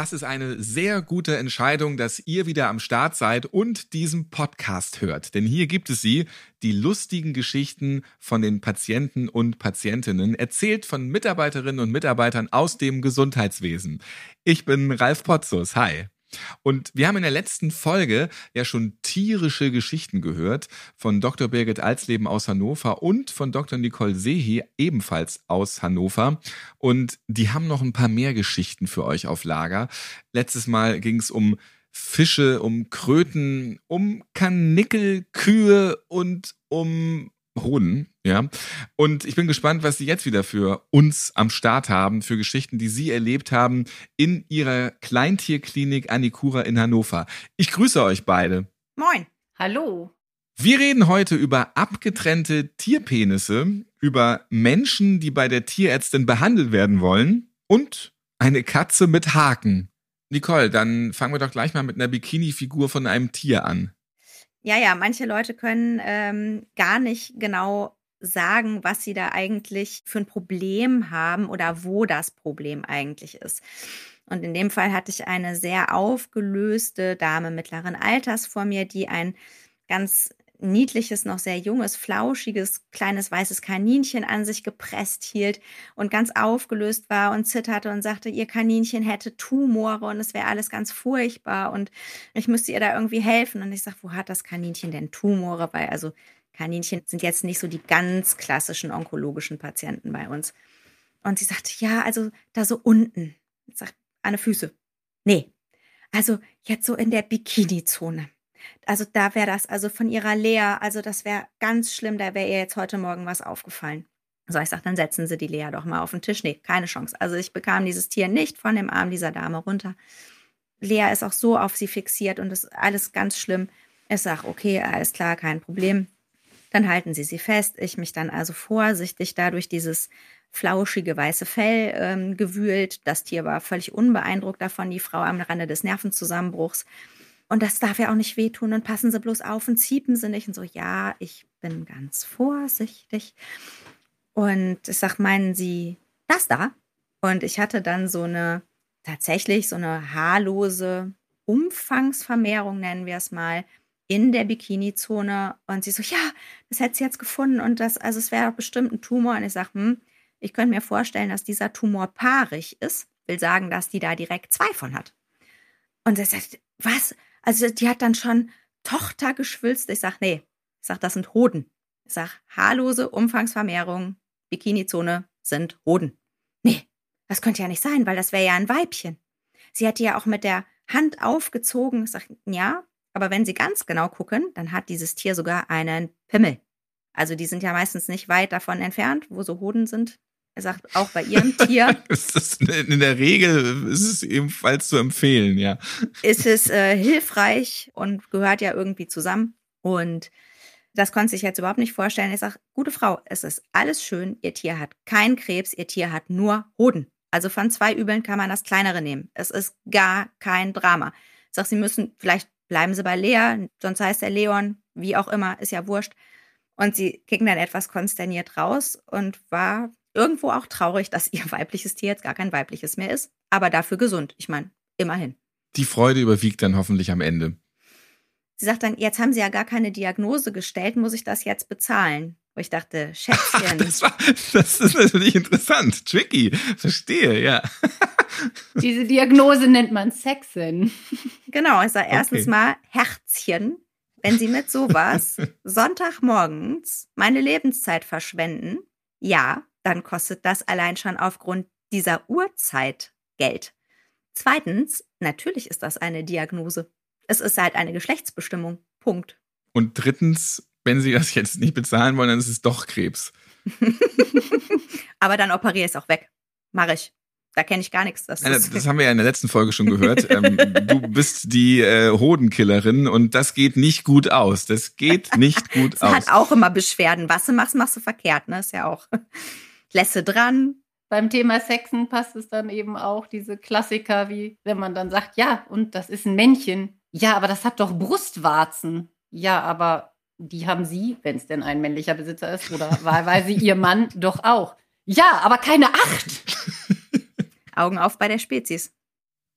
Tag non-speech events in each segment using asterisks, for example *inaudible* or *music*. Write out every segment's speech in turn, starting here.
Das ist eine sehr gute Entscheidung, dass ihr wieder am Start seid und diesen Podcast hört. Denn hier gibt es sie, die lustigen Geschichten von den Patienten und Patientinnen, erzählt von Mitarbeiterinnen und Mitarbeitern aus dem Gesundheitswesen. Ich bin Ralf Potzus. Hi. Und wir haben in der letzten Folge ja schon tierische Geschichten gehört von Dr. Birgit Alsleben aus Hannover und von Dr. Nicole Sehi ebenfalls aus Hannover. Und die haben noch ein paar mehr Geschichten für euch auf Lager. Letztes Mal ging es um Fische, um Kröten, um Kanickel, Kühe und um Hoden, ja. Und ich bin gespannt, was Sie jetzt wieder für uns am Start haben, für Geschichten, die Sie erlebt haben in Ihrer Kleintierklinik Anikura in Hannover. Ich grüße euch beide. Moin. Hallo. Wir reden heute über abgetrennte Tierpenisse, über Menschen, die bei der Tierärztin behandelt werden wollen und eine Katze mit Haken. Nicole, dann fangen wir doch gleich mal mit einer Bikini-Figur von einem Tier an. Ja, ja, manche Leute können ähm, gar nicht genau sagen, was sie da eigentlich für ein Problem haben oder wo das Problem eigentlich ist. Und in dem Fall hatte ich eine sehr aufgelöste Dame mittleren Alters vor mir, die ein ganz niedliches, noch sehr junges, flauschiges, kleines weißes Kaninchen an sich gepresst hielt und ganz aufgelöst war und zitterte und sagte, ihr Kaninchen hätte Tumore und es wäre alles ganz furchtbar und ich müsste ihr da irgendwie helfen. Und ich sage, wo hat das Kaninchen denn Tumore? Weil also Kaninchen sind jetzt nicht so die ganz klassischen onkologischen Patienten bei uns. Und sie sagte, ja, also da so unten. Ich sage, an den Füße. Nee. Also jetzt so in der Bikini-Zone. Also da wäre das, also von ihrer Lea, also das wäre ganz schlimm, da wäre ihr jetzt heute Morgen was aufgefallen. So, ich sage, dann setzen Sie die Lea doch mal auf den Tisch. Nee, keine Chance. Also ich bekam dieses Tier nicht von dem Arm dieser Dame runter. Lea ist auch so auf sie fixiert und ist alles ganz schlimm. Ich sage, okay, alles klar, kein Problem. Dann halten Sie sie fest. Ich mich dann also vorsichtig dadurch dieses flauschige weiße Fell ähm, gewühlt. Das Tier war völlig unbeeindruckt davon, die Frau am Rande des Nervenzusammenbruchs. Und das darf ja auch nicht wehtun und passen Sie bloß auf und ziepen Sie nicht. Und so, ja, ich bin ganz vorsichtig. Und ich sag, meinen Sie das da? Und ich hatte dann so eine, tatsächlich so eine haarlose Umfangsvermehrung, nennen wir es mal, in der Bikini-Zone. Und sie so, ja, das hätte sie jetzt gefunden. Und das, also es wäre bestimmt ein Tumor. Und ich sage, hm, ich könnte mir vorstellen, dass dieser Tumor paarig ist. Will sagen, dass die da direkt zwei von hat. Und sie sagt, was? Also die hat dann schon Tochter geschwülzt. Ich sag, nee, ich sag, das sind Hoden. Ich sag, haarlose Umfangsvermehrung, Bikini-Zone sind Hoden. Nee, das könnte ja nicht sein, weil das wäre ja ein Weibchen. Sie hat die ja auch mit der Hand aufgezogen. Ich sag, ja, aber wenn Sie ganz genau gucken, dann hat dieses Tier sogar einen Pimmel. Also die sind ja meistens nicht weit davon entfernt, wo so Hoden sind. Er sagt auch bei ihrem *laughs* Tier. in der Regel ist es ebenfalls zu empfehlen, ja. Ist es äh, hilfreich und gehört ja irgendwie zusammen. Und das konnte sich jetzt überhaupt nicht vorstellen. Ich sage, gute Frau, es ist alles schön. Ihr Tier hat keinen Krebs, ihr Tier hat nur Hoden. Also von zwei Übeln kann man das kleinere nehmen. Es ist gar kein Drama. Ich sage, Sie müssen, vielleicht bleiben Sie bei Lea, sonst heißt er Leon, wie auch immer, ist ja wurscht. Und sie ging dann etwas konsterniert raus und war irgendwo auch traurig, dass ihr *laughs* weibliches Tier jetzt gar kein weibliches mehr ist, aber dafür gesund. Ich meine, immerhin. Die Freude überwiegt dann hoffentlich am Ende. Sie sagt dann, jetzt haben Sie ja gar keine Diagnose gestellt, muss ich das jetzt bezahlen? Wo ich dachte, *laughs* Schätzchen. das, war, das ist natürlich interessant, tricky, verstehe, ja. *laughs* Diese Diagnose nennt man Sexin. Genau, ich sage erstens okay. mal Herzchen, wenn Sie mit sowas *laughs* Sonntagmorgens meine Lebenszeit verschwenden, ja, dann kostet das allein schon aufgrund dieser Uhrzeit Geld. Zweitens, natürlich ist das eine Diagnose. Es ist halt eine Geschlechtsbestimmung. Punkt. Und drittens, wenn Sie das jetzt nicht bezahlen wollen, dann ist es doch Krebs. *laughs* Aber dann operiere ich es auch weg. Mache ich. Da kenne ich gar nichts. Das, das, das, haben wir ja in der letzten Folge schon gehört. ähm, *laughs* du bist die äh, Hodenkillerin und das geht nicht gut aus. Das geht nicht gut *laughs* aus. hat auch immer Beschwerden. Was du machst, machst du verkehrt, ne? Ist ja auch. *laughs* Lässe dran, beim Thema Sexen passt es dann eben auch diese Klassiker, wie wenn man dann sagt, ja, und das ist ein Männchen. Ja, aber das hat doch Brustwarzen. Ja, aber die haben sie, wenn es denn ein männlicher Besitzer ist, oder wahlweise ihr Mann doch auch. Ja, aber keine acht. Augen auf bei der Spezies.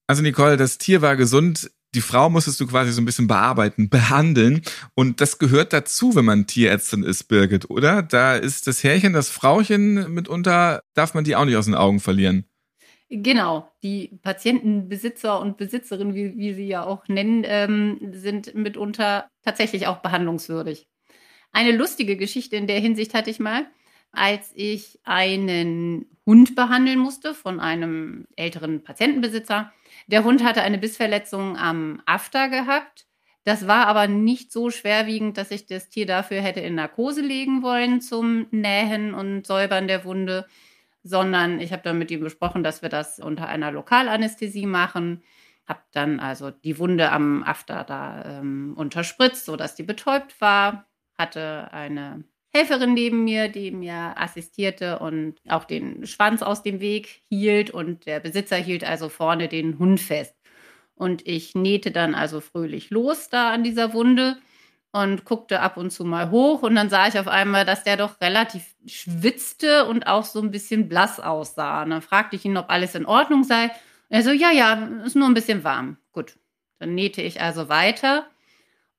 Also Nicole, das Tier war gesund. Die Frau musstest du quasi so ein bisschen bearbeiten, *laughs* behandeln. Und das gehört dazu, wenn man Tierärztin ist, Birgit, oder? Da ist das Härchen, das Frauchen mitunter, darf man die auch nicht aus den Augen verlieren. Genau, die Patientenbesitzer und Besitzerinnen, wie, wie sie ja auch nennen, ähm, sind mitunter tatsächlich auch behandlungswürdig. Eine lustige Geschichte in der Hinsicht hatte ich mal, als ich einen Hund behandeln musste von einem älteren Patientenbesitzer. Der Hund hatte eine Bissverletzung am After gehabt. Das war aber nicht so schwerwiegend, dass ich das Tier dafür hätte in Narkose legen wollen zum Nähen und Säubern der Wunde sondern ich habe dann mit ihm besprochen, dass wir das unter einer Lokalanästhesie machen. Habe dann also die Wunde am After da ähm, unterspritzt, sodass die betäubt war. Hatte eine Helferin neben mir, die mir assistierte und auch den Schwanz aus dem Weg hielt. Und der Besitzer hielt also vorne den Hund fest. Und ich nähte dann also fröhlich los da an dieser Wunde und guckte ab und zu mal hoch und dann sah ich auf einmal, dass der doch relativ schwitzte und auch so ein bisschen blass aussah. Und dann fragte ich ihn, ob alles in Ordnung sei. Und er so, ja, ja, ist nur ein bisschen warm. Gut. Dann nähte ich also weiter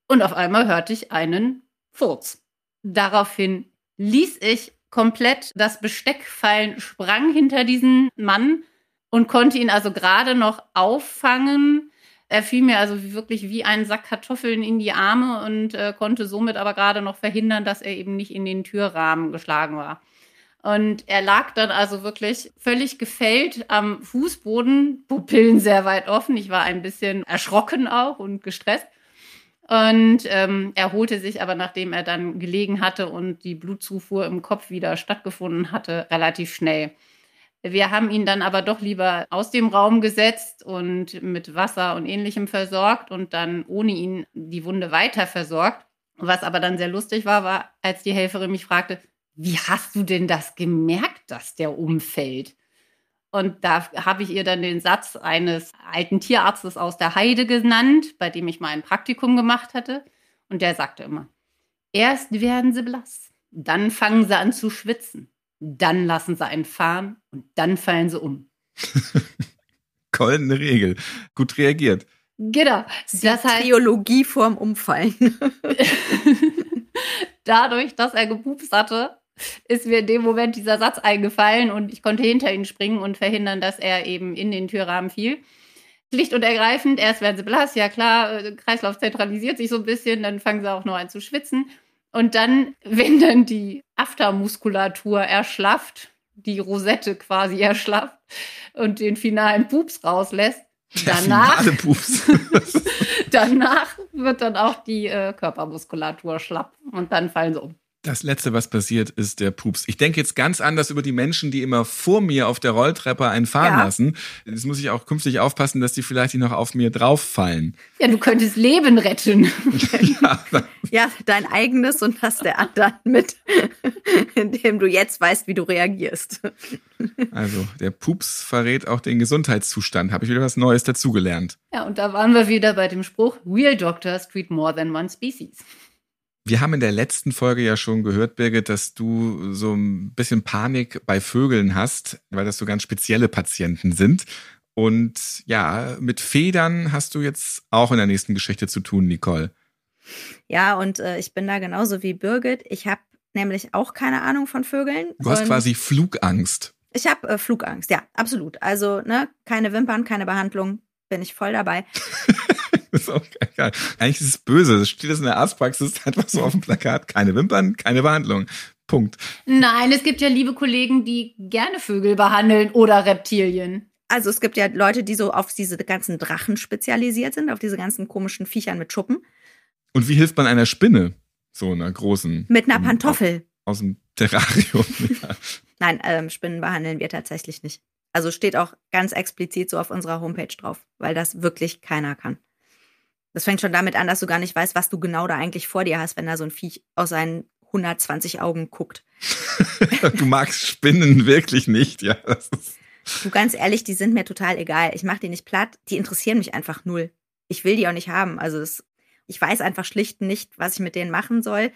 und auf einmal hörte ich einen Furz. Daraufhin ließ ich komplett das Besteck fallen, sprang hinter diesen Mann und konnte ihn also gerade noch auffangen er fiel mir also wirklich wie ein Sack Kartoffeln in die Arme und äh, konnte somit aber gerade noch verhindern, dass er eben nicht in den Türrahmen geschlagen war. Und er lag dann also wirklich völlig gefällt am Fußboden, Pupillen sehr weit offen. Ich war ein bisschen erschrocken auch und gestresst. Und ähm, er holte sich aber, nachdem er dann gelegen hatte und die Blutzufuhr im Kopf wieder stattgefunden hatte, relativ schnell. Wir haben ihn dann aber doch lieber aus dem Raum gesetzt und mit Wasser und ähnlichem versorgt und dann ohne ihn die Wunde weiter versorgt. Was aber dann sehr lustig war, war, als die Helferin mich fragte, wie hast du denn das gemerkt, dass der umfällt? Und da habe ich ihr dann den Satz eines alten Tierarztes aus der Heide genannt, bei dem ich mal ein Praktikum gemacht hatte. Und der sagte immer, erst werden sie blass, dann fangen sie an zu schwitzen dann lassen sie einen fahren und dann fallen sie um. *laughs* Goldene Regel. Gut reagiert. Genau. Das heißt, Triologie vorm Umfallen. *laughs* Dadurch, dass er gepupst hatte, ist mir in dem Moment dieser Satz eingefallen und ich konnte hinter ihn springen und verhindern, dass er eben in den Türrahmen fiel. Schlicht und ergreifend, erst werden sie blass, ja klar, äh, Kreislauf zentralisiert sich so ein bisschen, dann fangen sie auch noch an zu schwitzen. Und dann, *laughs* wenn dann die Aftermuskulatur erschlafft, die Rosette quasi erschlafft und den finalen Pups rauslässt, danach, *laughs* danach wird dann auch die äh, Körpermuskulatur schlapp und dann fallen sie um. Das letzte, was passiert, ist der Pups. Ich denke jetzt ganz anders über die Menschen, die immer vor mir auf der Rolltreppe einen fahren ja. lassen. Jetzt muss ich auch künftig aufpassen, dass die vielleicht nicht noch auf mir drauffallen. Ja, du könntest Leben retten. *laughs* ja, ja, dein eigenes und das der anderen mit, indem du jetzt weißt, wie du reagierst. Also, der Pups verrät auch den Gesundheitszustand. Habe ich wieder was Neues dazugelernt. Ja, und da waren wir wieder bei dem Spruch, Real Doctors treat more than one species. Wir haben in der letzten Folge ja schon gehört, Birgit, dass du so ein bisschen Panik bei Vögeln hast, weil das so ganz spezielle Patienten sind. Und ja, mit Federn hast du jetzt auch in der nächsten Geschichte zu tun, Nicole. Ja, und äh, ich bin da genauso wie Birgit. Ich habe nämlich auch keine Ahnung von Vögeln. Du hast quasi Flugangst. Ich habe äh, Flugangst, ja, absolut. Also, ne, keine Wimpern, keine Behandlung, bin ich voll dabei. *laughs* ist auch geil. Eigentlich ist es böse. Das steht das in der Arztpraxis *laughs* einfach so auf dem Plakat. Keine Wimpern, keine Behandlung. Punkt. Nein, es gibt ja liebe Kollegen, die gerne Vögel behandeln oder Reptilien. Also es gibt ja Leute, die so auf diese ganzen Drachen spezialisiert sind, auf diese ganzen komischen Viechern mit Schuppen. Und wie hilft man einer Spinne? So einer großen. Mit einer Pantoffel. Aus, aus dem Terrarium. *laughs* Ja. Nein, ähm, Spinnen behandeln wir tatsächlich nicht. Also steht auch ganz explizit so auf unserer Homepage drauf, weil das wirklich keiner kann. Das fängt schon damit an, dass du gar nicht weißt, was du genau da eigentlich vor dir hast, wenn da so ein Viech aus seinen 120 Augen guckt. *laughs* du magst Spinnen wirklich nicht, ja. Du ganz ehrlich, die sind mir total egal. Ich mache die nicht platt. Die interessieren mich einfach null. Ich will die auch nicht haben. Also das, ich weiß einfach schlicht nicht, was ich mit denen machen soll.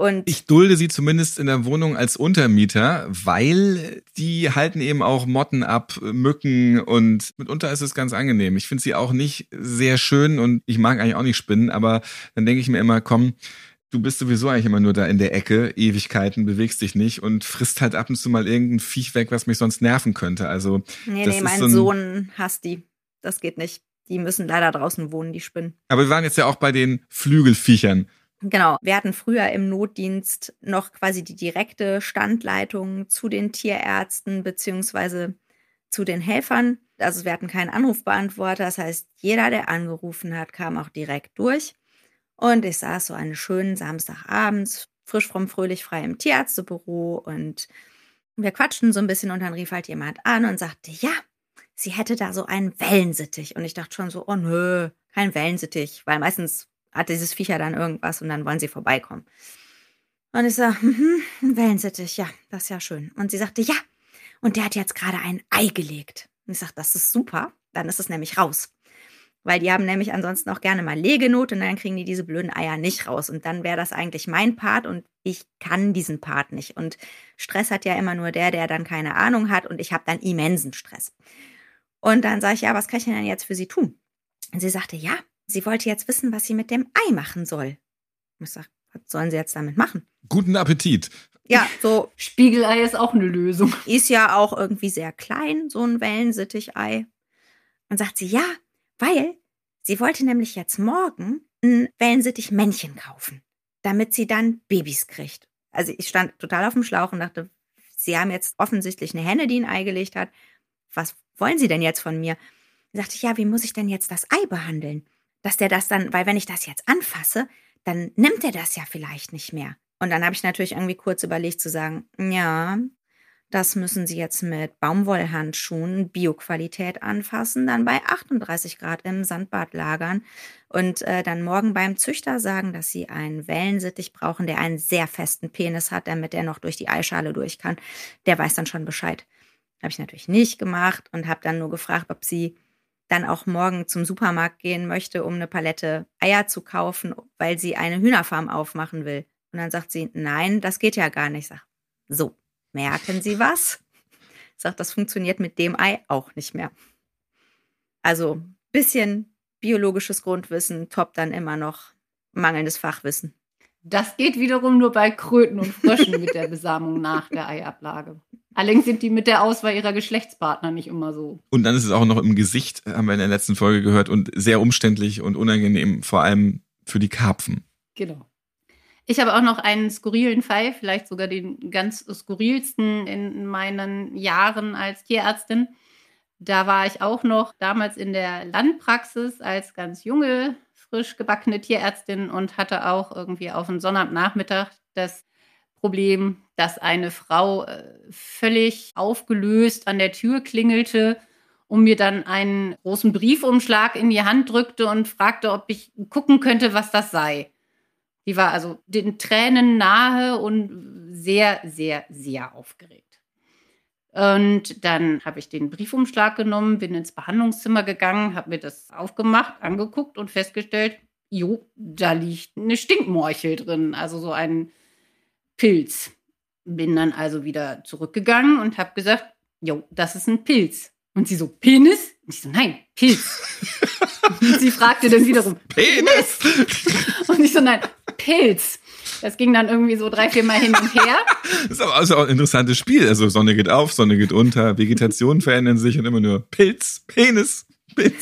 Und ich dulde sie zumindest in der Wohnung als Untermieter, weil die halten eben auch Motten ab, Mücken und mitunter ist es ganz angenehm. Ich finde sie auch nicht sehr schön und ich mag eigentlich auch nicht Spinnen, aber dann denke ich mir immer, komm, du bist sowieso eigentlich immer nur da in der Ecke, Ewigkeiten, bewegst dich nicht und frisst halt ab und zu mal irgendein Viech weg, was mich sonst nerven könnte. Also nee, nee, mein so Sohn hasst die. Das geht nicht. Die müssen leider draußen wohnen, die Spinnen. Aber wir waren jetzt ja auch bei den Flügelviechern. Genau, wir hatten früher im Notdienst noch quasi die direkte Standleitung zu den Tierärzten beziehungsweise zu den Helfern. Also wir hatten keinen Anrufbeantworter, das heißt, jeder, der angerufen hat, kam auch direkt durch. Und ich saß so einen schönen Samstagabends, frisch vom fröhlich frei im Tierärztebüro und wir quatschten so ein bisschen und dann rief halt jemand an und sagte, ja, sie hätte da so einen Wellensittich. Und ich dachte schon so, oh nö, kein Wellensittich, weil meistens hat dieses Viecher dann irgendwas und dann wollen sie vorbeikommen. Und ich sage, mhm, ein Wellensittich, ja, das ist ja schön. Und sie sagte, ja, und der hat jetzt gerade ein Ei gelegt. Und ich sage, das ist super, dann ist es nämlich raus. Weil die haben nämlich ansonsten auch gerne mal Legenot und dann kriegen die diese blöden Eier nicht raus. Und dann wäre das eigentlich mein Part und ich kann diesen Part nicht. Und Stress hat ja immer nur der, der dann keine Ahnung hat und ich habe dann immensen Stress. Und dann sage ich, ja, was kann ich denn jetzt für sie tun? Und sie sagte, ja, Sie wollte jetzt wissen, was sie mit dem Ei machen soll. Ich sage, was sollen sie jetzt damit machen? Guten Appetit. Ja, so. Spiegelei ist auch eine Lösung. Ist ja auch irgendwie sehr klein, so ein Wellensittichei. Und sagt sie, ja, weil sie wollte nämlich jetzt morgen ein Wellensittich-Männchen kaufen, damit sie dann Babys kriegt. Also ich stand total auf dem Schlauch und dachte, sie haben jetzt offensichtlich eine Henne, die ein Ei gelegt hat. Was wollen sie denn jetzt von mir? Da sagte ich, ja, wie muss ich denn jetzt das Ei behandeln? Dass der das dann, weil wenn ich das jetzt anfasse, dann nimmt er das ja vielleicht nicht mehr. Und dann habe ich natürlich irgendwie kurz überlegt zu sagen, ja, das müssen Sie jetzt mit Baumwollhandschuhen Bioqualität anfassen, dann bei 38 Grad im Sandbad lagern und äh, dann morgen beim Züchter sagen, dass Sie einen Wellensittich brauchen, der einen sehr festen Penis hat, damit er noch durch die Eischale durch kann. Der weiß dann schon Bescheid. Habe ich natürlich nicht gemacht und habe dann nur gefragt, ob Sie dann auch morgen zum Supermarkt gehen möchte, um eine Palette Eier zu kaufen, weil sie eine Hühnerfarm aufmachen will. Und dann sagt sie, nein, das geht ja gar nicht. Ich sag, so, merken Sie was? Sagt, das funktioniert mit dem Ei auch nicht mehr. Also, bisschen biologisches Grundwissen toppt dann immer noch mangelndes Fachwissen. Das geht wiederum nur bei Kröten und Fröschen mit der Besamung nach der Eiablage. Allerdings sind die mit der Auswahl ihrer Geschlechtspartner nicht immer so. Und dann ist es auch noch im Gesicht, haben wir in der letzten Folge gehört, und sehr umständlich und unangenehm, vor allem für die Karpfen. Genau. Ich habe auch noch einen skurrilen Fall, vielleicht sogar den ganz skurrilsten in meinen Jahren als Tierärztin. Da war ich auch noch damals in der Landpraxis als ganz junge, frisch gebackene Tierärztin und hatte auch irgendwie auf einen Sonnabendnachmittag das Problem, dass eine Frau äh, völlig aufgelöst an der Tür klingelte und mir dann einen großen Briefumschlag in die Hand drückte und fragte, ob ich gucken könnte, was das sei. Die war also den Tränen nahe und sehr, sehr, sehr aufgeregt. Und dann habe ich den Briefumschlag genommen, bin ins Behandlungszimmer gegangen, habe mir das aufgemacht, angeguckt und festgestellt, jo, da liegt eine Stinkmorchel drin, also so ein Pilz. Bin dann also wieder zurückgegangen und habe gesagt, jo, das ist ein Pilz. Und sie so, Penis? Und ich so, nein, Pilz. und *laughs* sie fragte dann wiederum, Penis? und ich so, nein, Pilz. Das ging dann irgendwie so drei, vier Mal hin und her. das *laughs* ist aber also auch ein interessantes Spiel. Also Sonne geht auf, Sonne geht unter, Vegetation verändern sich und immer nur Pilz, Penis, Pilz.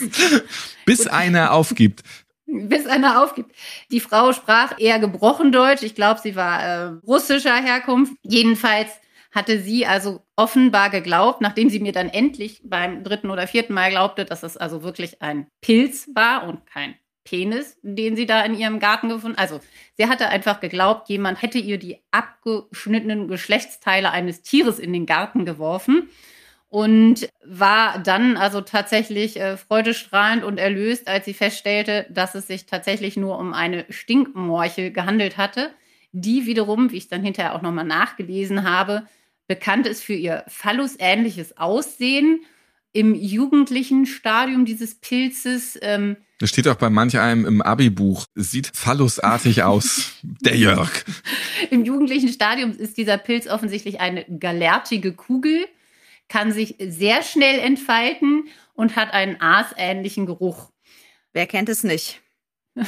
Bis einer aufgibt bis einer aufgibt. Die Frau sprach eher gebrochen Deutsch. Ich glaube, sie war äh, russischer Herkunft. Jedenfalls hatte sie also offenbar geglaubt, nachdem sie mir dann endlich beim dritten oder vierten Mal glaubte, dass es also wirklich ein Pilz war und kein Penis, den sie da in ihrem Garten gefunden. Also sie hatte einfach geglaubt, jemand hätte ihr die abgeschnittenen Geschlechtsteile eines Tieres in den Garten geworfen und war dann also tatsächlich äh, freudestrahlend und erlöst, als sie feststellte, dass es sich tatsächlich nur um eine Stinkmorchel gehandelt hatte. die wiederum, wie ich dann hinterher auch nochmal nachgelesen habe, bekannt ist für ihr phallusähnliches Aussehen im jugendlichen Stadium dieses Pilzes. Ähm, das steht auch bei manch einem im Abi-Buch. Es sieht phallusartig *laughs* aus. Der Jörg. Im jugendlichen Stadium ist dieser Pilz offensichtlich eine galertige Kugel, kann sich sehr schnell entfalten und hat einen aasähnlichen Geruch. Wer kennt es nicht? *laughs*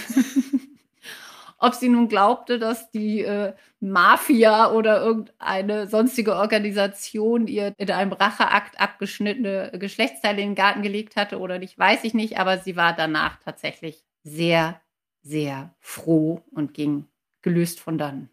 ob sie nun glaubte, dass die äh, Mafia oder irgendeine sonstige Organisation ihr in einem Racheakt abgeschnittene Geschlechtsteile in den Garten gelegt hatte oder nicht, weiß ich nicht, aber sie war danach tatsächlich sehr, sehr froh und ging gelöst von dann.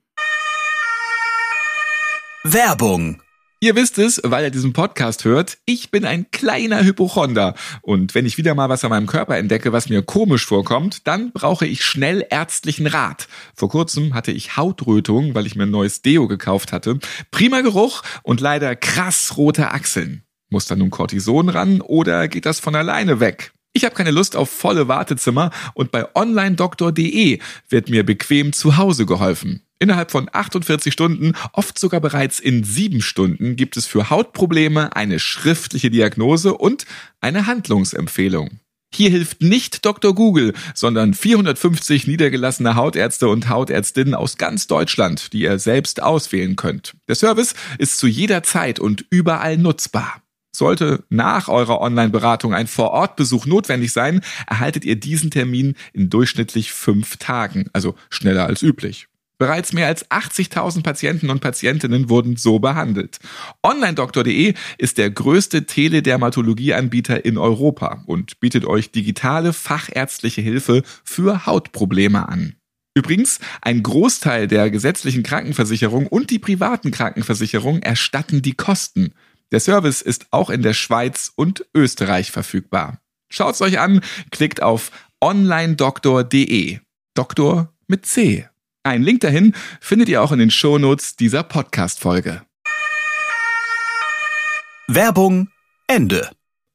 Werbung Ihr wisst es, weil ihr diesen Podcast hört, ich bin ein kleiner Hypochonder. Und wenn ich wieder mal was an meinem Körper entdecke, was mir komisch vorkommt, dann brauche ich schnell ärztlichen Rat. Vor kurzem hatte ich Hautrötung, weil ich mir ein neues Deo gekauft hatte. Prima Geruch und leider krass rote Achseln. Muss da nun Cortison ran oder geht das von alleine weg? Ich habe keine Lust auf volle Wartezimmer und bei onlinedoktor.de wird mir bequem zu Hause geholfen. Innerhalb von 48 Stunden, oft sogar bereits in sieben Stunden, gibt es für Hautprobleme eine schriftliche Diagnose und eine Handlungsempfehlung. Hier hilft nicht Dr. Google, sondern 450 niedergelassene Hautärzte und Hautärztinnen aus ganz Deutschland, die ihr selbst auswählen könnt. Der Service ist zu jeder Zeit und überall nutzbar. Sollte nach eurer Online-Beratung ein Vorortbesuch notwendig sein, erhaltet ihr diesen Termin in durchschnittlich fünf Tagen, also schneller als üblich. Bereits mehr als 80.000 Patienten und Patientinnen wurden so behandelt. OnlineDoktor.de ist der größte Teledermatologieanbieter in Europa und bietet euch digitale fachärztliche Hilfe für Hautprobleme an. Übrigens, ein Großteil der gesetzlichen Krankenversicherung und die privaten Krankenversicherung erstatten die Kosten. Der Service ist auch in der Schweiz und Österreich verfügbar. Schaut's euch an, klickt auf onlinedoktor.de. Doktor mit C. Einen Link dahin findet ihr auch in den Shownotes dieser Podcast-Folge. Werbung Ende.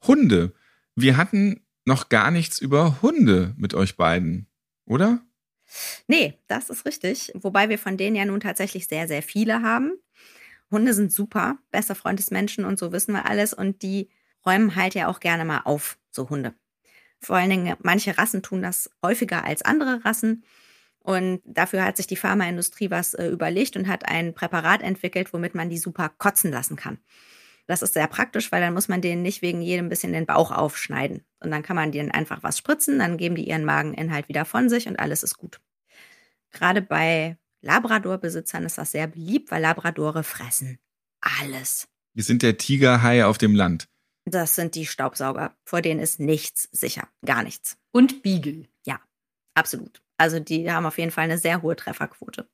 Hunde. Wir hatten noch gar nichts über Hunde mit euch beiden, oder? Nee, das ist richtig. Wobei wir von denen ja nun tatsächlich sehr, sehr viele haben. Hunde sind super, bester Freund des Menschen und so wissen wir alles. Und die räumen halt ja auch gerne mal auf, so Hunde. Vor allen Dingen, manche Rassen tun das häufiger als andere Rassen. Und dafür hat sich die Pharmaindustrie was äh, überlegt und hat ein Präparat entwickelt, womit man die super kotzen lassen kann. Das ist sehr praktisch, weil dann muss man denen nicht wegen jedem bisschen den Bauch aufschneiden. Und dann kann man denen einfach was spritzen, dann geben die ihren Mageninhalt wieder von sich und alles ist gut. Gerade bei Labrador-Besitzern ist das sehr beliebt, weil Labradore fressen alles. Wir sind der Tigerhai auf dem Land. Das sind die Staubsauger. Vor denen ist nichts sicher. Gar nichts. Und Beagle. Ja, absolut. Also die haben auf jeden Fall eine sehr hohe Trefferquote.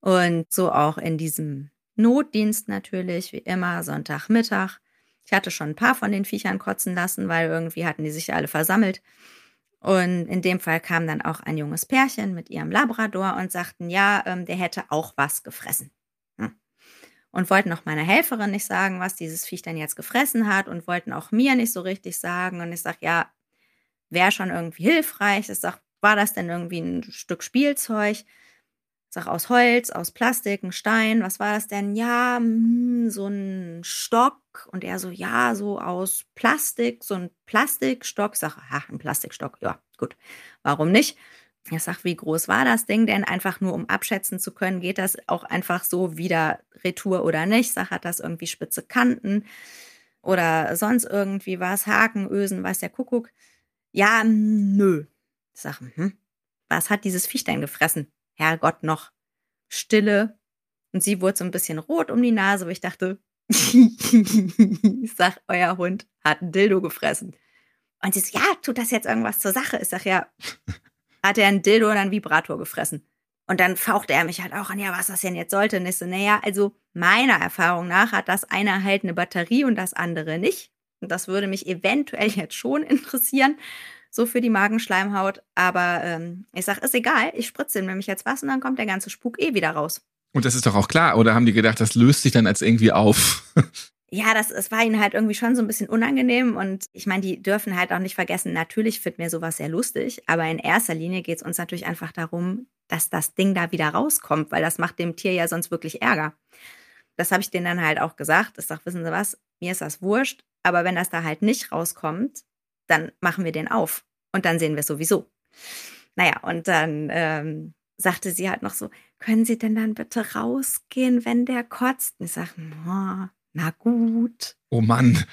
Und so auch in diesem Notdienst natürlich, wie immer, Sonntagmittag. Ich hatte schon ein paar von den Viechern kotzen lassen, weil irgendwie hatten die sich alle versammelt. Und in dem Fall kam dann auch ein junges Pärchen mit ihrem Labrador und sagten, ja, ähm, der hätte auch was gefressen. Hm. Und wollten auch meiner Helferin nicht sagen, was dieses Viech dann jetzt gefressen hat und wollten auch mir nicht so richtig sagen. Und ich sage, ja, wäre schon irgendwie hilfreich. Ich sage, war das denn irgendwie ein Stück Spielzeug? Sag aus Holz, aus Plastik, ein Stein, was war das denn? Ja, hm, so ein Stock. Und er so, ja, so aus Plastik, so ein Plastikstock. Sag, ha, ein Plastikstock, ja, gut. Warum nicht? Ich sag, wie groß war das Ding denn? Einfach nur, um abschätzen zu können, geht das auch einfach so wieder Retour oder nicht? Sag, hat das irgendwie spitze Kanten oder sonst irgendwie was? Haken, Ösen, weiß der Kuckuck. Ja, nö. Sag, hm, was hat dieses Viech denn gefressen? Herrgott noch. Stille. Und sie wurde so ein bisschen rot um die Nase, wo ich dachte, ich *laughs* sag, euer Hund hat ein Dildo gefressen. Und sie sagt, ja, tut das jetzt irgendwas zur Sache? Ich sag, ja, *laughs* hat er ein Dildo oder ein Vibrator gefressen? Und dann fauchte er mich halt auch an, ja, was das denn jetzt sollte. Und ich so, naja, also meiner Erfahrung nach hat das eine halt eine Batterie und das andere nicht. Und das würde mich eventuell jetzt schon *laughs* interessieren so für die Magenschleimhaut. Aber ähm, ich sage, ist egal, ich spritze ihm nämlich jetzt was und dann kommt der ganze Spuk eh wieder raus. Und das ist doch auch klar, oder haben die gedacht, das löst sich dann als irgendwie auf? *laughs* ja, das, es war ihnen halt irgendwie schon so ein bisschen unangenehm. Und ich meine, die dürfen halt auch nicht vergessen, natürlich finden wir sowas sehr lustig, aber in erster Linie geht es uns natürlich einfach darum, dass das Ding da wieder rauskommt, weil das macht dem Tier ja sonst wirklich Ärger. Das habe ich denen dann halt auch gesagt. Ich sage, wissen Sie was, mir ist das wurscht, aber wenn das da halt nicht rauskommt, dann machen wir den auf. Und dann sehen wir sowieso. Naja, und dann ähm, sagte sie halt noch so, können Sie denn dann bitte rausgehen, wenn der kotzt? Und ich sage, na gut. Oh Mann.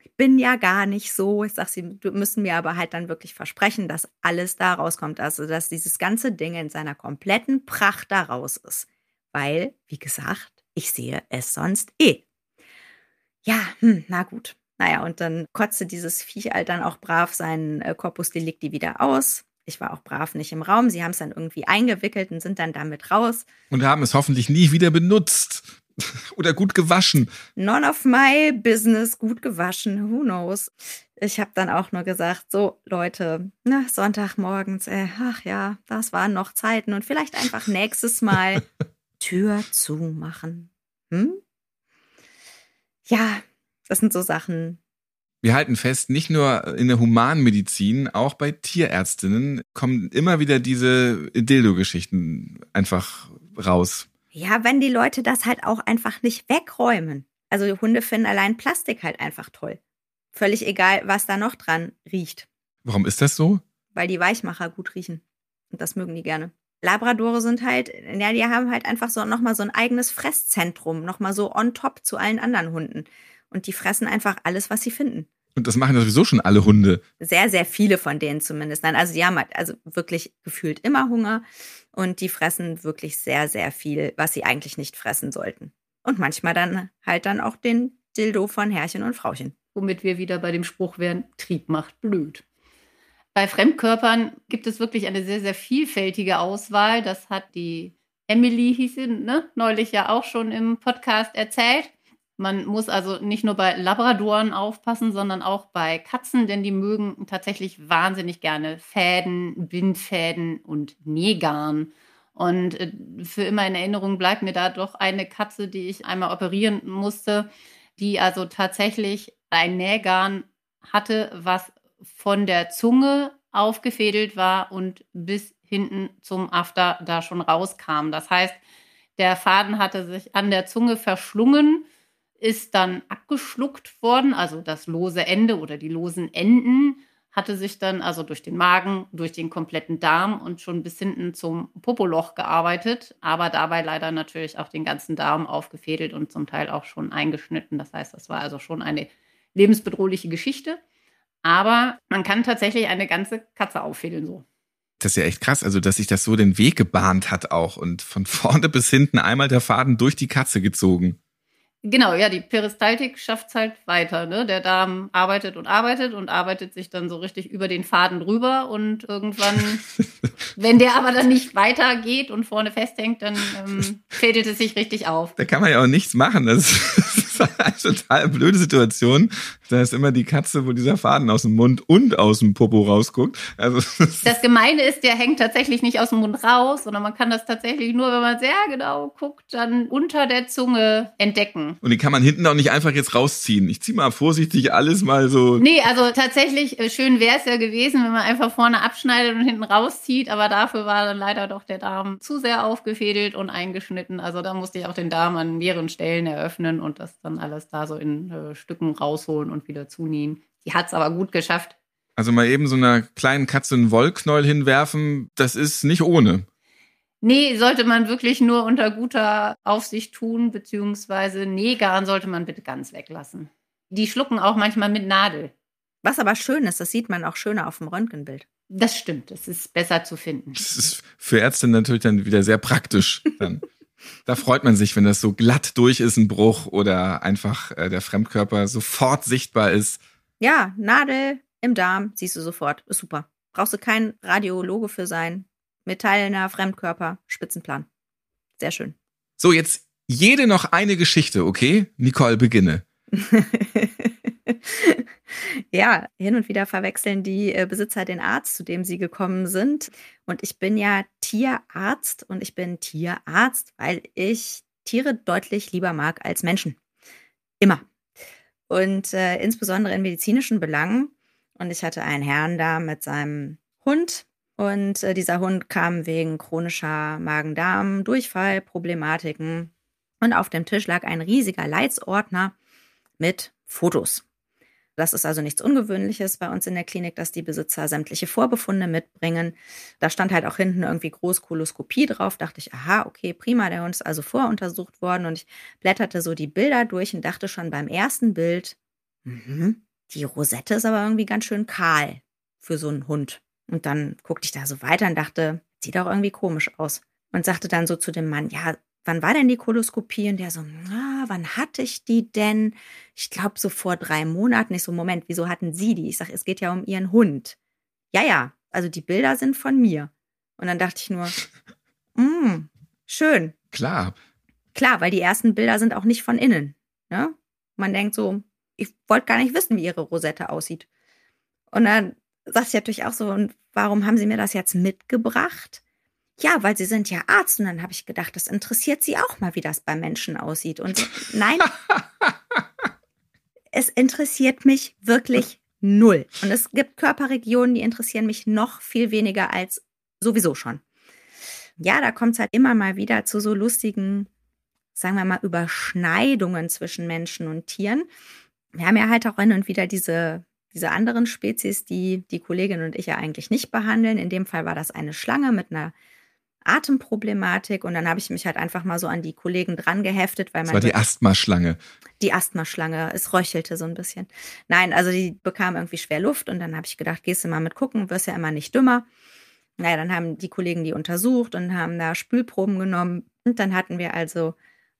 Ich bin ja gar nicht so. Ich sage, Sie müssen mir aber halt dann wirklich versprechen, dass alles da rauskommt. Also, dass dieses ganze Ding in seiner kompletten Pracht da raus ist. Weil, wie gesagt, ich sehe es sonst eh. Ja, hm, na gut. Naja, und dann kotzte dieses Viech halt dann auch brav seinen äh, Corpus Delicti wieder aus. Ich war auch brav nicht im Raum. Sie haben es dann irgendwie eingewickelt und sind dann damit raus. Und haben es hoffentlich nie wieder benutzt. *laughs* Oder gut gewaschen. None of my business, gut gewaschen, who knows. Ich habe dann auch nur gesagt, so Leute, ne, Sonntagmorgens, äh, ach ja, das waren noch Zeiten und vielleicht einfach *laughs* nächstes Mal Tür zumachen. Hm? Ja, das sind so Sachen. Wir halten fest, nicht nur in der Humanmedizin, auch bei Tierärztinnen kommen immer wieder diese Dildo-Geschichten einfach raus. Ja, wenn die Leute das halt auch einfach nicht wegräumen. Also die Hunde finden allein Plastik halt einfach toll. Völlig egal, was da noch dran riecht. Warum ist das so? Weil die Weichmacher gut riechen. Und das mögen die gerne. Labradore sind halt, ja, die haben halt einfach so nochmal so ein eigenes Fresszentrum, nochmal so on top zu allen anderen Hunden. Und die fressen einfach alles, was sie finden. Und das machen ja sowieso schon alle Hunde. Sehr, sehr viele von denen zumindest. Nein, also die haben halt also wirklich gefühlt immer Hunger und die fressen wirklich sehr, sehr viel, was sie eigentlich nicht fressen sollten. Und manchmal dann halt dann auch den Dildo von Herrchen und Frauchen. Womit wir wieder bei dem Spruch wären, Trieb macht blöd. Bei Fremdkörpern gibt es wirklich eine sehr, sehr vielfältige Auswahl. Das hat die Emily, hieß sie, ne, neulich ja auch schon im Podcast erzählt. Man muss also nicht nur bei Labradoren aufpassen, sondern auch bei Katzen, denn die mögen tatsächlich wahnsinnig gerne Fäden, Bindfäden und Nähgarn. Und äh, für immer in Erinnerung bleibt mir da doch eine Katze, die ich einmal operieren musste, die also tatsächlich ein Nähgarn hatte, was von der Zunge aufgefädelt war und bis hinten zum After da schon rauskam. Das heißt, der Faden hatte sich an der Zunge verschlungen ist dann abgeschluckt worden, also das lose Ende oder die losen Enden hatte sich dann also durch den Magen, durch den kompletten Darm und schon bis hinten zum Popoloch gearbeitet, aber dabei leider natürlich auch den ganzen Darm aufgefädelt und zum Teil auch schon eingeschnitten. Das heißt, das war also schon eine lebensbedrohliche Geschichte. Aber man kann tatsächlich eine ganze Katze auffädeln so. Das ist ja echt krass, also dass sich das so den Weg gebahnt hat auch und von *laughs* vorne bis hinten einmal der Faden durch die Katze gezogen. Genau, ja, die Peristaltik schafft es halt weiter. Ne? Der Darm arbeitet und arbeitet und arbeitet sich dann so richtig über den Faden drüber und irgendwann, *laughs* wenn der aber dann nicht weitergeht und vorne festhängt, dann ähm, fädelt es sich richtig auf. Da kann man ja auch nichts machen. Das *laughs* ist eine total blöde Situation. Da ist immer die Katze, wo dieser Faden aus dem Mund und aus dem Popo rausguckt. Also *laughs* das Gemeine ist, der hängt tatsächlich nicht aus dem Mund raus, sondern man kann das tatsächlich nur, wenn man sehr genau guckt, dann unter der Zunge entdecken. Und die kann man hinten auch nicht einfach jetzt rausziehen. Ich ziehe mal vorsichtig alles mal so. Nee, also tatsächlich äh, schön wäre es ja gewesen, wenn man einfach vorne abschneidet und hinten rauszieht, aber dafür war dann leider doch der Darm zu sehr aufgefädelt und eingeschnitten. Also da musste ich auch den Darm an mehreren Stellen eröffnen und das dann alles da so in äh, Stücken rausholen und wieder zunähen. Die hat es aber gut geschafft. Also mal eben so einer kleinen Katze einen Wollknäuel hinwerfen, das ist nicht ohne. Nee, sollte man wirklich nur unter guter Aufsicht tun, beziehungsweise Nähgarn sollte man bitte ganz weglassen. Die schlucken auch manchmal mit Nadel. Was aber schön ist, das sieht man auch schöner auf dem Röntgenbild. Das stimmt, das ist besser zu finden. Das ist für Ärzte natürlich dann wieder sehr praktisch. Dann. *laughs* da freut man sich, wenn das so glatt durch ist, ein Bruch oder einfach äh, der Fremdkörper sofort sichtbar ist. Ja, Nadel im Darm, siehst du sofort. Ist super. Brauchst du kein Radiologe für sein. Metallener Fremdkörper, Spitzenplan. Sehr schön. So, jetzt jede noch eine Geschichte, okay? Nicole, beginne. *laughs* ja, hin und wieder verwechseln die äh, Besitzer den Arzt, zu dem sie gekommen sind. Und ich bin ja Tierarzt und ich bin Tierarzt, weil ich Tiere deutlich lieber mag als Menschen. Immer. Und äh, insbesondere in medizinischen Belangen. Und ich hatte einen Herrn da mit seinem Hund. Und äh, dieser Hund kam wegen chronischer Magen-Darm, Durchfall, Problematiken. Und auf dem Tisch lag ein riesiger Leitsordner mit Fotos. Das ist also nichts Ungewöhnliches bei uns in der Klinik, dass die Besitzer sämtliche Vorbefunde mitbringen. Da stand halt auch hinten irgendwie Großkoloskopie drauf. Dachte ich, aha, okay, prima, der Hund ist also voruntersucht worden. Und ich blätterte so die Bilder durch und dachte schon beim ersten Bild, mhm, die Rosette ist aber irgendwie ganz schön kahl für so einen Hund. Und dann guckte ich da so weiter und dachte, sieht auch irgendwie komisch aus. Und sagte dann so zu dem Mann, ja, wann war denn die Koloskopie? Und der so, na, wann hatte ich die denn? Ich glaube so vor drei Monaten. Ich so, Moment, wieso hatten Sie die? Ich sage, es geht ja um Ihren Hund. Ja, ja, also die Bilder sind von mir. Und dann dachte ich nur, *laughs* mm, schön. Klar. Klar, weil die ersten Bilder sind auch nicht von innen. Ne? Man denkt so, ich wollte gar nicht wissen, wie Ihre Rosette aussieht. Und dann sagt sie natürlich auch so, und warum haben Sie mir das jetzt mitgebracht? Ja, weil Sie sind ja Arzt. Und dann habe ich gedacht, das interessiert Sie auch mal, wie das bei Menschen aussieht. Und *laughs* nein, es interessiert mich wirklich null. Und es gibt Körperregionen, die interessieren mich noch viel weniger als sowieso schon. Ja, da kommt es halt immer mal wieder zu so lustigen, sagen wir mal, Überschneidungen zwischen Menschen und Tieren. Wir haben ja halt auch hin und wieder diese, diese anderen Spezies, die die Kollegin und ich ja eigentlich nicht behandeln. In dem Fall war das eine Schlange mit einer Atemproblematik und dann habe ich mich halt einfach mal so an die Kollegen dran geheftet, weil man. Das war die Asthmaschlange. Die Asthmaschlange, es röchelte so ein bisschen. Nein, also die bekam irgendwie schwer Luft und dann habe ich gedacht, gehst du mal mit gucken, wirst ja immer nicht dümmer. Naja, dann haben die Kollegen die untersucht und haben da Spülproben genommen und dann hatten wir also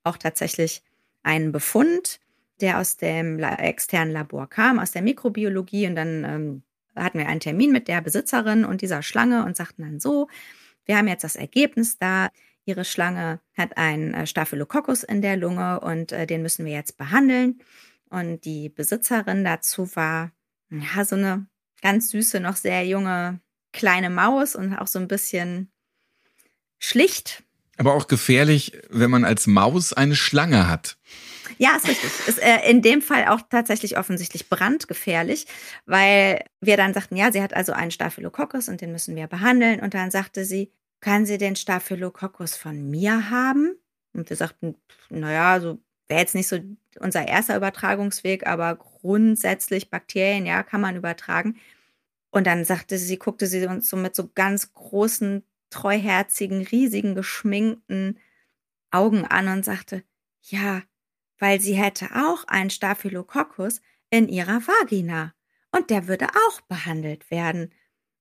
auch tatsächlich einen Befund, der aus dem externen Labor kam, aus der Mikrobiologie und dann ähm, hatten wir einen Termin mit der Besitzerin und dieser Schlange und sagten dann so, wir haben jetzt das Ergebnis da. Ihre Schlange hat einen äh, Staphylococcus in der Lunge und äh, den müssen wir jetzt behandeln. Und die Besitzerin dazu war ja, so eine ganz süße, noch sehr junge kleine Maus und auch so ein bisschen schlicht. Aber auch gefährlich, wenn man als Maus eine Schlange hat. Ja, ist richtig. Ist äh, in dem Fall auch tatsächlich offensichtlich brandgefährlich, weil wir dann sagten, ja, sie hat also einen Staphylococcus und den müssen wir behandeln. Und dann sagte sie, kann sie den Staphylococcus von mir haben? Und wir sagten, naja, so wäre jetzt nicht so unser erster Übertragungsweg, aber grundsätzlich Bakterien, ja, kann man übertragen. Und dann sagte sie, guckte sie uns so mit so ganz großen, treuherzigen, riesigen, geschminkten Augen an und sagte, ja, weil sie hätte auch einen Staphylococcus in ihrer Vagina und der würde auch behandelt werden.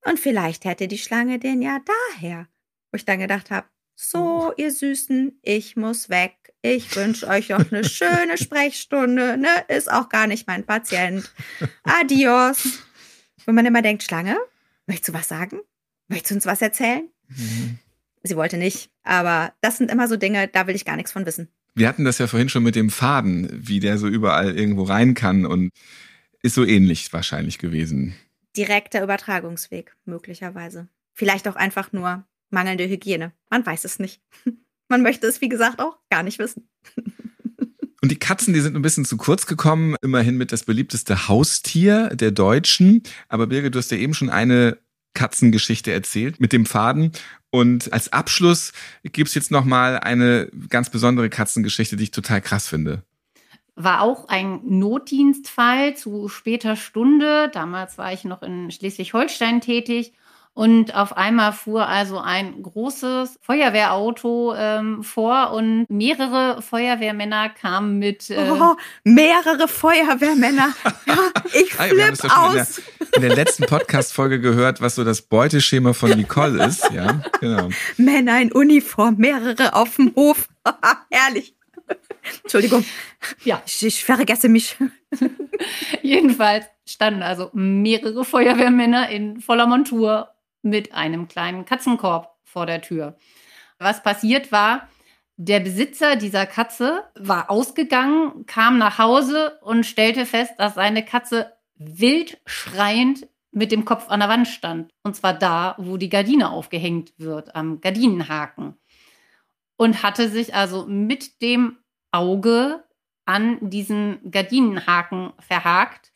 Und vielleicht hätte die Schlange den ja daher. Wo ich dann gedacht habe, so, ihr Süßen, ich muss weg. Ich wünsche euch noch eine schöne *laughs* Sprechstunde. Ne? Ist auch gar nicht mein Patient. Adios. Wenn man immer denkt, Schlange, möchtest du was sagen? Möchtest du uns was erzählen? Mhm. Sie wollte nicht. Aber das sind immer so Dinge, da will ich gar nichts von wissen. Wir hatten das ja vorhin schon mit dem Faden, wie der so überall irgendwo rein kann und ist so ähnlich wahrscheinlich gewesen. Direkter Übertragungsweg, möglicherweise. Vielleicht auch einfach nur mangelnde Hygiene. Man weiß es nicht. *laughs* Man möchte es, wie gesagt, auch gar nicht wissen. *laughs* Und die Katzen, die sind ein bisschen zu kurz gekommen, immerhin mit das beliebteste Haustier der Deutschen. Aber Birgit, du hast ja eben schon eine Katzengeschichte erzählt mit dem Faden. Und als Abschluss gibt es jetzt nochmal eine ganz besondere Katzengeschichte, die ich total krass finde. War auch ein Notdienstfall zu später Stunde. Damals war ich noch in Schleswig-Holstein tätig. Und auf einmal fuhr also ein großes Feuerwehrauto ähm, vor und mehrere Feuerwehrmänner kamen mit. Äh oh, mehrere Feuerwehrmänner. *laughs* Ja, ich flipp ah, aus. In der, in der letzten Podcast-Folge gehört, was so das Beuteschema von Nicole ist. Ja, genau. Männer in Uniform, mehrere auf dem Hof. *laughs* Herrlich. Entschuldigung. Ja. Ich, ich vergesse mich. *laughs* Jedenfalls standen also mehrere Feuerwehrmänner in voller Montur mit einem kleinen Katzenkorb vor der Tür. Was passiert war, der Besitzer dieser Katze war ausgegangen, kam nach Hause und stellte fest, dass seine Katze wild schreiend mit dem Kopf an der Wand stand. Und zwar da, wo die Gardine aufgehängt wird, am Gardinenhaken. Und hatte sich also mit dem Auge an diesen Gardinenhaken verhakt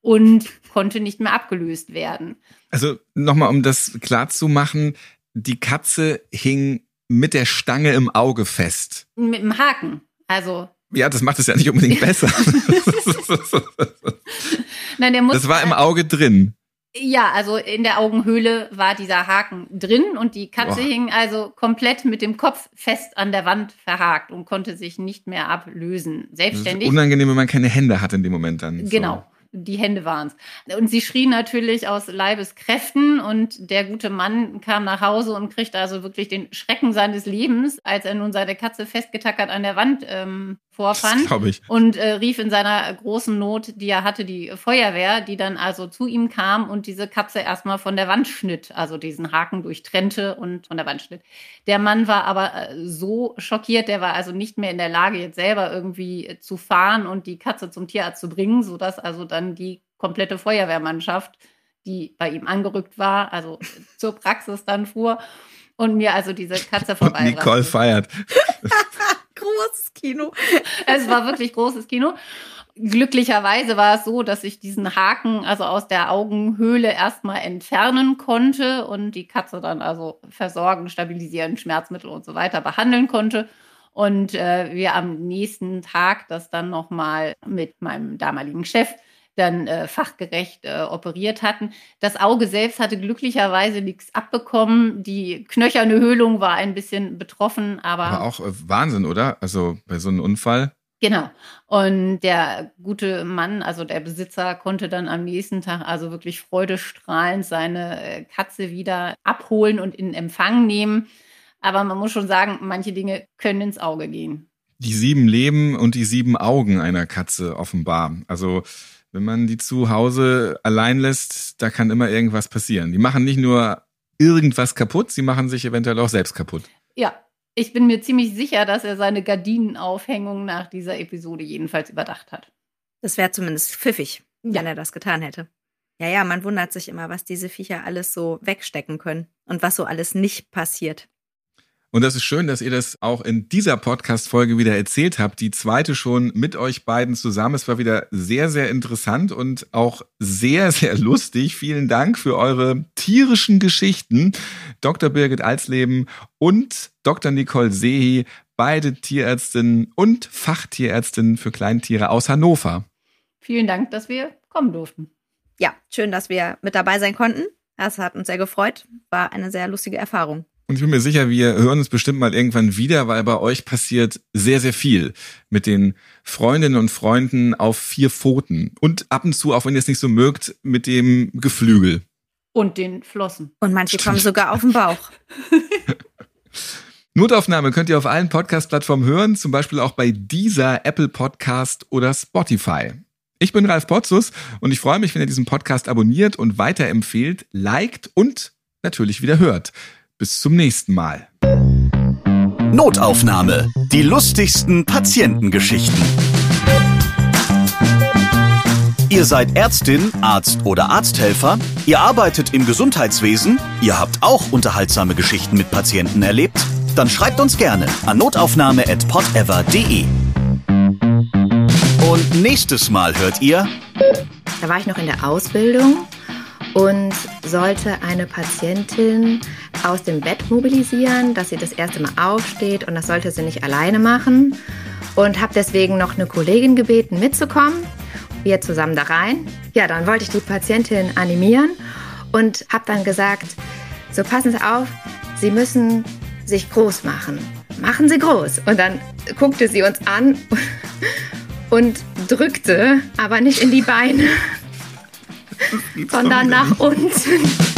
und konnte nicht mehr abgelöst werden. Also nochmal, um das klar zu machen, die Katze hing mit der Stange im Auge fest. Mit dem Haken. Also. Ja, das macht es ja nicht unbedingt *laughs* besser. *laughs* Nein, der muss, das war im Auge drin. Ja, also in der Augenhöhle war dieser Haken drin und die Katze Boah. hing also komplett mit dem Kopf fest an der Wand verhakt und konnte sich nicht mehr ablösen. Selbstständig. Das ist unangenehm, wenn man keine Hände hat in dem Moment dann. Genau. So die Hände waren es. Und sie schrie natürlich aus Leibeskräften und der gute Mann kam nach Hause und kriegte also wirklich den Schrecken seines Lebens, als er nun seine Katze festgetackert an der Wand ähm, vorfand. ich. Und äh, rief in seiner großen Not, die er hatte, die Feuerwehr, die dann also zu ihm kam und diese Katze erstmal von der Wand schnitt, also diesen Haken durchtrennte und von der Wand schnitt. Der Mann war aber äh, so schockiert, der war also nicht mehr in der Lage, jetzt selber irgendwie zu fahren und die Katze zum Tierarzt zu bringen, sodass also dann die komplette Feuerwehrmannschaft, die bei ihm angerückt war, also *laughs* zur Praxis dann fuhr und mir also diese Katze vorbei. Nicole feiert. *laughs* großes Kino. Es war wirklich großes Kino. Glücklicherweise war es so, dass ich diesen Haken also aus der Augenhöhle erstmal entfernen konnte und die Katze dann also versorgen, stabilisieren, Schmerzmittel und so weiter behandeln konnte. Und äh, wir am nächsten Tag das dann nochmal mit meinem damaligen Chef dann äh, fachgerecht äh, operiert hatten. Das Auge selbst hatte glücklicherweise nichts abbekommen. Die knöcherne Höhlung war ein bisschen betroffen, aber. Aber auch äh, Wahnsinn, oder? Also bei so einem Unfall. Genau. Und der gute Mann, also der Besitzer, konnte dann am nächsten Tag also wirklich freudestrahlend seine äh, Katze wieder abholen und in Empfang nehmen. Aber man muss schon sagen, manche Dinge können ins Auge gehen. Die sieben Leben und die sieben Augen einer Katze offenbar. Also wenn man die zu Hause allein lässt, da kann immer irgendwas passieren. Die machen nicht nur irgendwas kaputt, sie machen sich eventuell auch selbst kaputt. Ja, ich bin mir ziemlich sicher, dass er seine Gardinenaufhängung nach dieser Episode jedenfalls überdacht hat. Das wäre zumindest pfiffig, ja. wenn er das getan hätte. Ja, ja, man wundert sich immer, was diese Viecher alles so wegstecken können und was so alles nicht passiert. Und das ist schön, dass ihr das auch in dieser Podcast-Folge wieder erzählt habt. Die zweite schon mit euch beiden zusammen. Es war wieder sehr, sehr interessant und auch sehr, *laughs* sehr lustig. Vielen Dank für eure tierischen Geschichten. Dr. Birgit Alsleben und Dr. Nicole Sehi, beide Tierärztinnen und Fachtierärztinnen für Kleintiere aus Hannover. Vielen Dank, dass wir kommen durften. Ja, schön, dass wir mit dabei sein konnten. Das hat uns sehr gefreut. War eine sehr lustige Erfahrung. Und ich bin mir sicher, wir hören uns bestimmt mal irgendwann wieder, weil bei euch passiert sehr, sehr viel mit den Freundinnen und Freunden auf vier Pfoten. Und ab und zu, auch wenn ihr es nicht so mögt, mit dem Geflügel. Und den Flossen. Und manche kommen sogar auf den Bauch. *laughs* Notaufnahme könnt ihr auf allen Podcast-Plattformen hören, zum Beispiel auch bei dieser Apple Podcast oder Spotify. Ich bin Ralf Potzus und ich freue mich, wenn ihr diesen Podcast abonniert und weiterempfehlt, liked und natürlich wieder hört. Bis zum nächsten Mal. Notaufnahme. Die lustigsten Patientengeschichten. Ihr seid Ärztin, Arzt oder Arzthelfer, ihr arbeitet im Gesundheitswesen, ihr habt auch unterhaltsame Geschichten mit Patienten erlebt, dann schreibt uns gerne an notaufnahme.podever.de. Und nächstes Mal hört ihr. Da war ich noch in der Ausbildung und sollte eine Patientin aus dem Bett mobilisieren, dass sie das erste Mal aufsteht und das sollte sie nicht alleine machen. Und habe deswegen noch eine Kollegin gebeten, mitzukommen. Wir zusammen da rein. Ja, dann wollte ich die Patientin animieren und habe dann gesagt, so passen Sie auf, Sie müssen sich groß machen. Machen Sie groß. Und dann guckte sie uns an *laughs* und drückte, aber nicht in die Beine, sondern nach unten.